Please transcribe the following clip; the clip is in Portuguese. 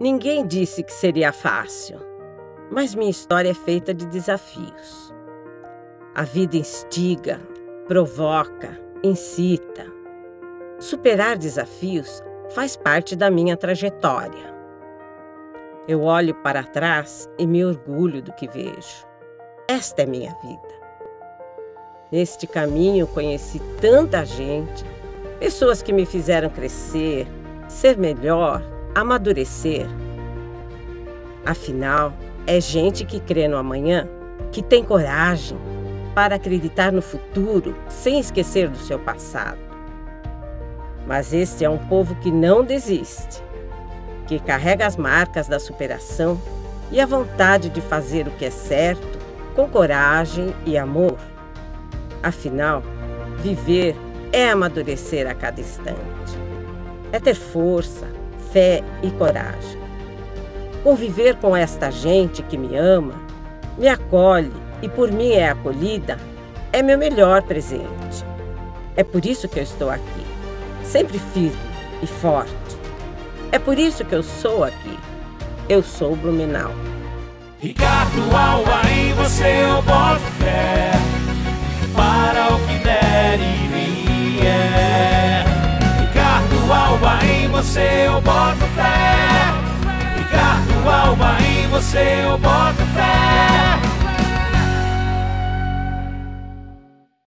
Ninguém disse que seria fácil, mas minha história é feita de desafios. A vida instiga, provoca, incita. Superar desafios faz parte da minha trajetória. Eu olho para trás e me orgulho do que vejo. Esta é minha vida. Neste caminho conheci tanta gente, pessoas que me fizeram crescer, ser melhor, amadurecer. Afinal, é gente que crê no amanhã, que tem coragem para acreditar no futuro sem esquecer do seu passado. Mas este é um povo que não desiste, que carrega as marcas da superação e a vontade de fazer o que é certo com coragem e amor. Afinal, viver é amadurecer a cada instante. É ter força, fé e coragem. Conviver com esta gente que me ama, me acolhe e por mim é acolhida é meu melhor presente. É por isso que eu estou aqui, sempre firme e forte. É por isso que eu sou aqui. Eu sou Blumenau. Ricardo Alba, em você eu boto você eu boto fé. Ricardo Alba, em você eu boto fé.